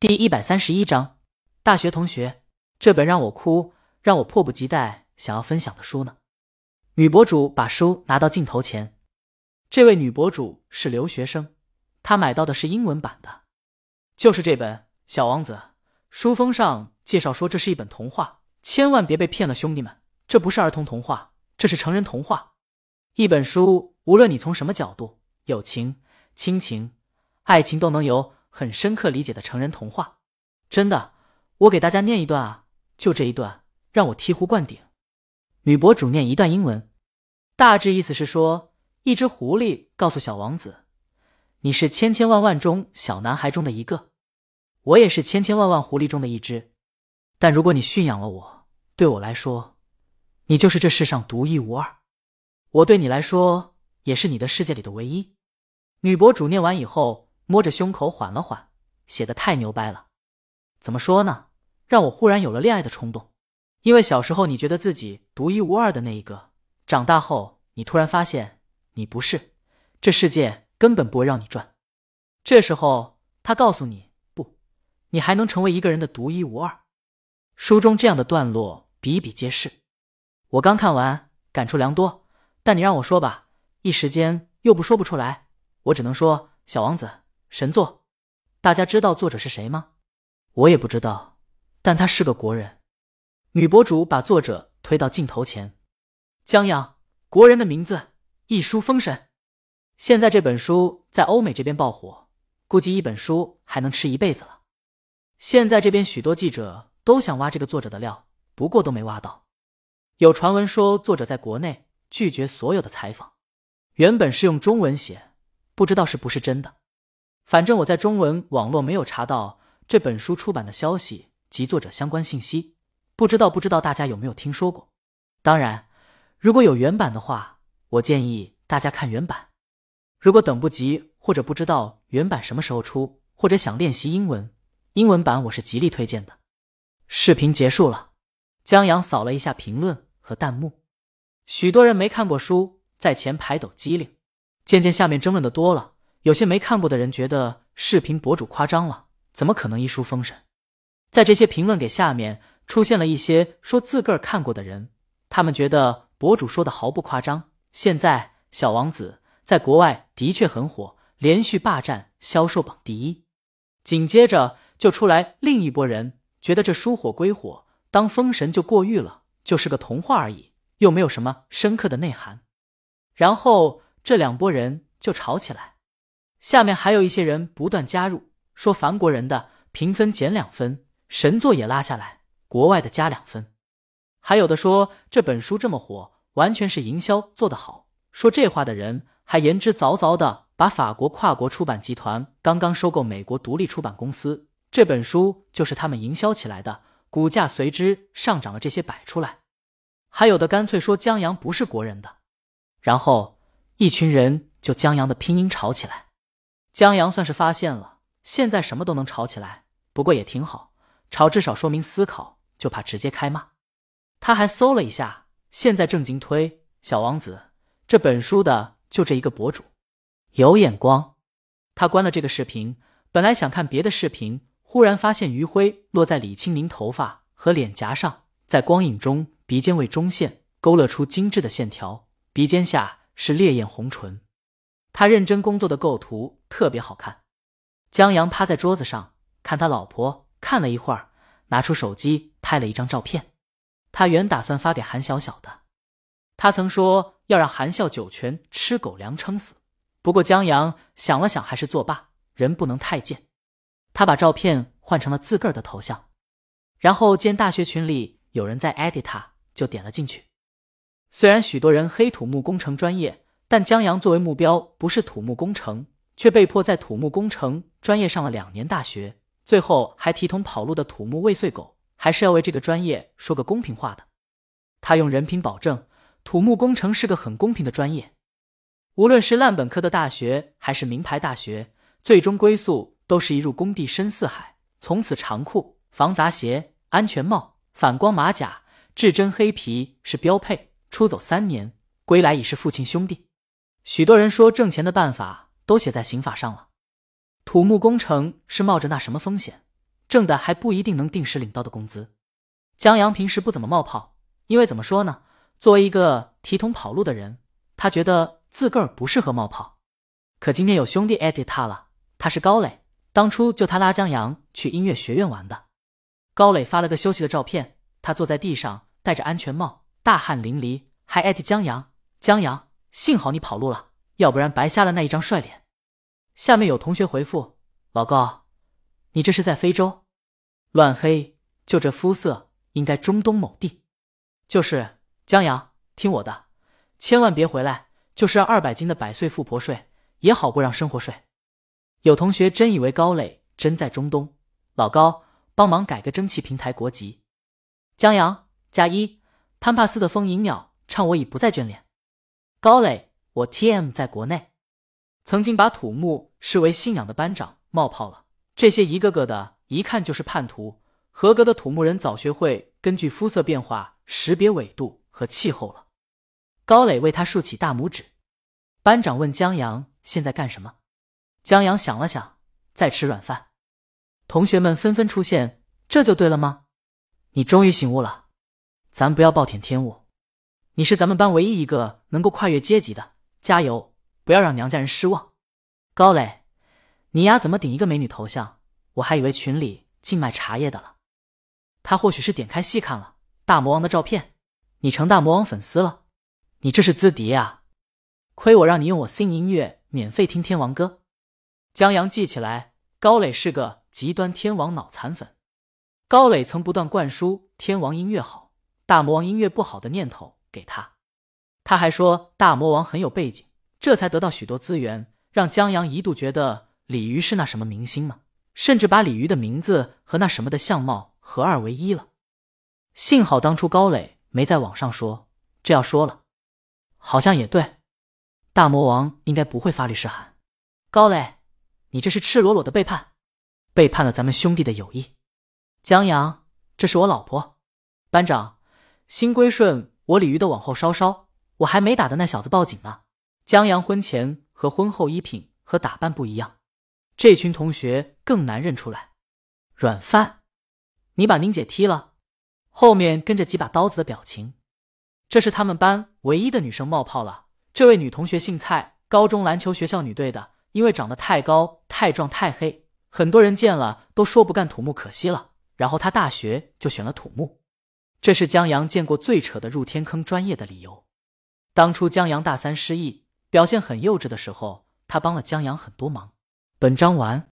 第一百三十一章，大学同学，这本让我哭，让我迫不及待想要分享的书呢。女博主把书拿到镜头前，这位女博主是留学生，她买到的是英文版的，就是这本《小王子》。书封上介绍说这是一本童话，千万别被骗了，兄弟们，这不是儿童童话，这是成人童话。一本书，无论你从什么角度，友情、亲情、爱情，都能有。很深刻理解的成人童话，真的，我给大家念一段啊，就这一段让我醍醐灌顶。女博主念一段英文，大致意思是说，一只狐狸告诉小王子：“你是千千万万中小男孩中的一个，我也是千千万万狐狸中的一只。但如果你驯养了我，对我来说，你就是这世上独一无二。我对你来说，也是你的世界里的唯一。”女博主念完以后。摸着胸口缓了缓，写的太牛掰了。怎么说呢？让我忽然有了恋爱的冲动。因为小时候你觉得自己独一无二的那一个，长大后你突然发现你不是，这世界根本不会让你转。这时候他告诉你不，你还能成为一个人的独一无二。书中这样的段落比比皆是。我刚看完，感触良多。但你让我说吧，一时间又不说不出来。我只能说，小王子。神作，大家知道作者是谁吗？我也不知道，但他是个国人。女博主把作者推到镜头前，江阳，国人的名字，一书封神。现在这本书在欧美这边爆火，估计一本书还能吃一辈子了。现在这边许多记者都想挖这个作者的料，不过都没挖到。有传闻说作者在国内拒绝所有的采访，原本是用中文写，不知道是不是真的。反正我在中文网络没有查到这本书出版的消息及作者相关信息，不知道不知道大家有没有听说过？当然，如果有原版的话，我建议大家看原版。如果等不及或者不知道原版什么时候出，或者想练习英文，英文版我是极力推荐的。视频结束了，江阳扫了一下评论和弹幕，许多人没看过书，在前排抖机灵，渐渐下面争论的多了。有些没看过的人觉得视频博主夸张了，怎么可能一书封神？在这些评论给下面出现了一些说自个儿看过的人，他们觉得博主说的毫不夸张。现在小王子在国外的确很火，连续霸占销售榜第一。紧接着就出来另一波人，觉得这书火归火，当封神就过誉了，就是个童话而已，又没有什么深刻的内涵。然后这两拨人就吵起来。下面还有一些人不断加入，说凡国人的评分减两分，神作也拉下来，国外的加两分。还有的说这本书这么火，完全是营销做得好。说这话的人还言之凿凿的把法国跨国出版集团刚刚收购美国独立出版公司，这本书就是他们营销起来的，股价随之上涨了。这些摆出来，还有的干脆说江阳不是国人的，然后一群人就江阳的拼音吵起来。江阳算是发现了，现在什么都能吵起来，不过也挺好，吵至少说明思考，就怕直接开骂。他还搜了一下，现在正经推《小王子》这本书的就这一个博主，有眼光。他关了这个视频，本来想看别的视频，忽然发现余晖落在李青宁头发和脸颊上，在光影中鼻尖位中线勾勒出精致的线条，鼻尖下是烈焰红唇。他认真工作的构图特别好看。江阳趴在桌子上看他老婆，看了一会儿，拿出手机拍了一张照片。他原打算发给韩小小的，他曾说要让韩笑九泉吃狗粮撑死。不过江阳想了想，还是作罢，人不能太贱。他把照片换成了自个儿的头像，然后见大学群里有人在 edit 他，就点了进去。虽然许多人黑土木工程专业。但江阳作为目标不是土木工程，却被迫在土木工程专业上了两年大学，最后还提桶跑路的土木未遂狗，还是要为这个专业说个公平话的。他用人品保证，土木工程是个很公平的专业，无论是烂本科的大学还是名牌大学，最终归宿都是一入工地深似海，从此长裤、防砸鞋、安全帽、反光马甲、至真黑皮是标配，出走三年，归来已是父亲兄弟。许多人说挣钱的办法都写在刑法上了，土木工程是冒着那什么风险？挣的还不一定能定时领到的工资。江阳平时不怎么冒泡，因为怎么说呢？作为一个提桶跑路的人，他觉得自个儿不适合冒泡。可今天有兄弟艾特他了，他是高磊，当初就他拉江阳去音乐学院玩的。高磊发了个休息的照片，他坐在地上，戴着安全帽，大汗淋漓，还艾特江阳。江阳，幸好你跑路了，要不然白瞎了那一张帅脸。下面有同学回复：老高，你这是在非洲？乱黑，就这肤色，应该中东某地。就是江阳，听我的，千万别回来，就是让二百斤的百岁富婆睡，也好过让生活睡。有同学真以为高磊真在中东，老高帮忙改个蒸汽平台国籍。江阳加一，潘帕斯的风吟鸟唱我已不再眷恋。高磊，我 T M 在国内，曾经把土木视为信仰的班长冒泡了。这些一个个的。一看就是叛徒，合格的土木人早学会根据肤色变化识别纬度和气候了。高磊为他竖起大拇指。班长问江阳：“现在干什么？”江阳想了想，在吃软饭。同学们纷纷出现：“这就对了吗？你终于醒悟了。咱不要暴殄天物，你是咱们班唯一一个能够跨越阶级的，加油！不要让娘家人失望。”高磊，你丫怎么顶一个美女头像？我还以为群里净卖茶叶的了，他或许是点开细看了大魔王的照片。你成大魔王粉丝了？你这是资敌啊！亏我让你用我新音乐免费听天王歌。江阳记起来，高磊是个极端天王脑残粉。高磊曾不断灌输天王音乐好，大魔王音乐不好的念头给他。他还说大魔王很有背景，这才得到许多资源，让江阳一度觉得鲤鱼是那什么明星吗？甚至把鲤鱼的名字和那什么的相貌合二为一了。幸好当初高磊没在网上说，这要说了，好像也对。大魔王应该不会发律师函。高磊，你这是赤裸裸的背叛，背叛了咱们兄弟的友谊。江阳，这是我老婆。班长，新归顺我鲤鱼的往后稍稍，我还没打的那小子报警呢。江阳婚前和婚后衣品和打扮不一样。这群同学更难认出来。软饭，你把宁姐踢了，后面跟着几把刀子的表情。这是他们班唯一的女生冒泡了。这位女同学姓蔡，高中篮球学校女队的，因为长得太高、太壮、太黑，很多人见了都说不干土木可惜了。然后她大学就选了土木，这是江阳见过最扯的入天坑专业的理由。当初江阳大三失忆，表现很幼稚的时候，他帮了江阳很多忙。本章完。